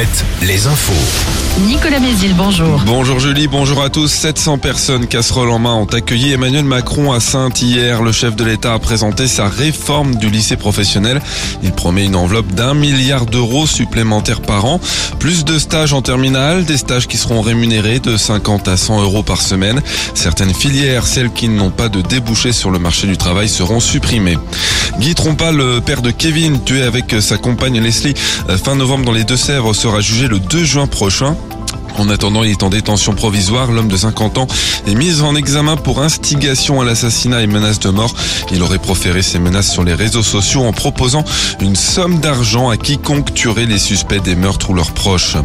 7, les infos. Nicolas Mézil, bonjour. Bonjour Julie, bonjour à tous. 700 personnes casseroles en main ont accueilli Emmanuel Macron à Sainte hier. Le chef de l'État a présenté sa réforme du lycée professionnel. Il promet une enveloppe d'un milliard d'euros supplémentaires par an. Plus de stages en terminale, des stages qui seront rémunérés de 50 à 100 euros par semaine. Certaines filières, celles qui n'ont pas de débouché sur le marché du travail, seront supprimées. Guy Trompa, le père de Kevin, tué avec sa compagne Leslie fin novembre dans les Deux-Sèvres, sera jugé le 2 juin prochain. En attendant, il est en détention provisoire. L'homme de 50 ans est mis en examen pour instigation à l'assassinat et menace de mort. Il aurait proféré ses menaces sur les réseaux sociaux en proposant une somme d'argent à quiconque tuerait les suspects des meurtres ou leurs proches.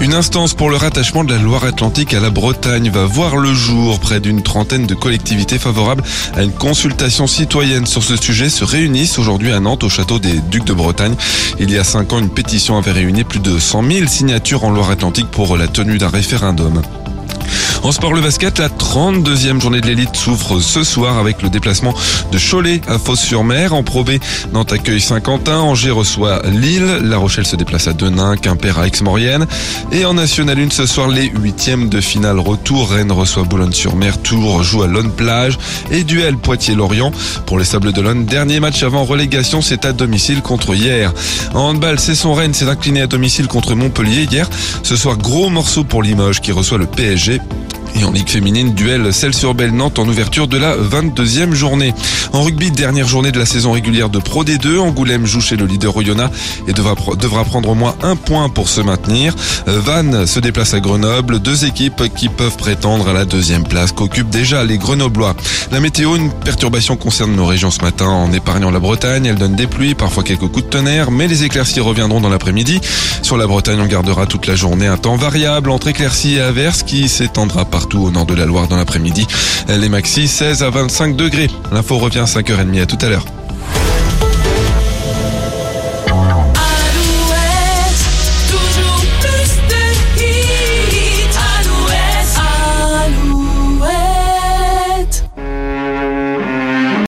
Une instance pour le rattachement de la Loire-Atlantique à la Bretagne va voir le jour. Près d'une trentaine de collectivités favorables à une consultation citoyenne sur ce sujet se réunissent aujourd'hui à Nantes au château des Ducs de Bretagne. Il y a cinq ans, une pétition avait réuni plus de 100 000 signatures en Loire-Atlantique pour la tenue d'un référendum. En sport, le basket, la 32e journée de l'élite s'ouvre ce soir avec le déplacement de Cholet à Fos-sur-Mer. En Pro B, Nantes accueille Saint-Quentin, Angers reçoit Lille, La Rochelle se déplace à Denain, Quimper à Aix-Maurienne. Et en National 1 ce soir, les huitièmes de finale retour. Rennes reçoit Boulogne-sur-Mer, Tours joue à Lone Plage et duel Poitiers-Lorient. Pour les Sables d'Olonne, dernier match avant relégation, c'est à domicile contre hier. En handball, c'est son Rennes s'est incliné à domicile contre Montpellier hier. Ce soir, gros morceau pour Limoges qui reçoit le PSG. Et en Ligue féminine, duel celle sur Belle Nantes en ouverture de la 22e journée. En rugby, dernière journée de la saison régulière de Pro D2, Angoulême joue chez le leader Oyonnax et devra, devra prendre au moins un point pour se maintenir. Vannes se déplace à Grenoble, deux équipes qui peuvent prétendre à la deuxième place qu'occupent déjà les Grenoblois. La météo, une perturbation concerne nos régions ce matin en épargnant la Bretagne. Elle donne des pluies, parfois quelques coups de tonnerre, mais les éclaircies reviendront dans l'après-midi. Sur la Bretagne, on gardera toute la journée un temps variable entre éclaircies et averses qui s'étendra partout au nord de la Loire dans l'après-midi. Les maxi 16 à 25 degrés. L'info revient à 5h30 à tout à l'heure.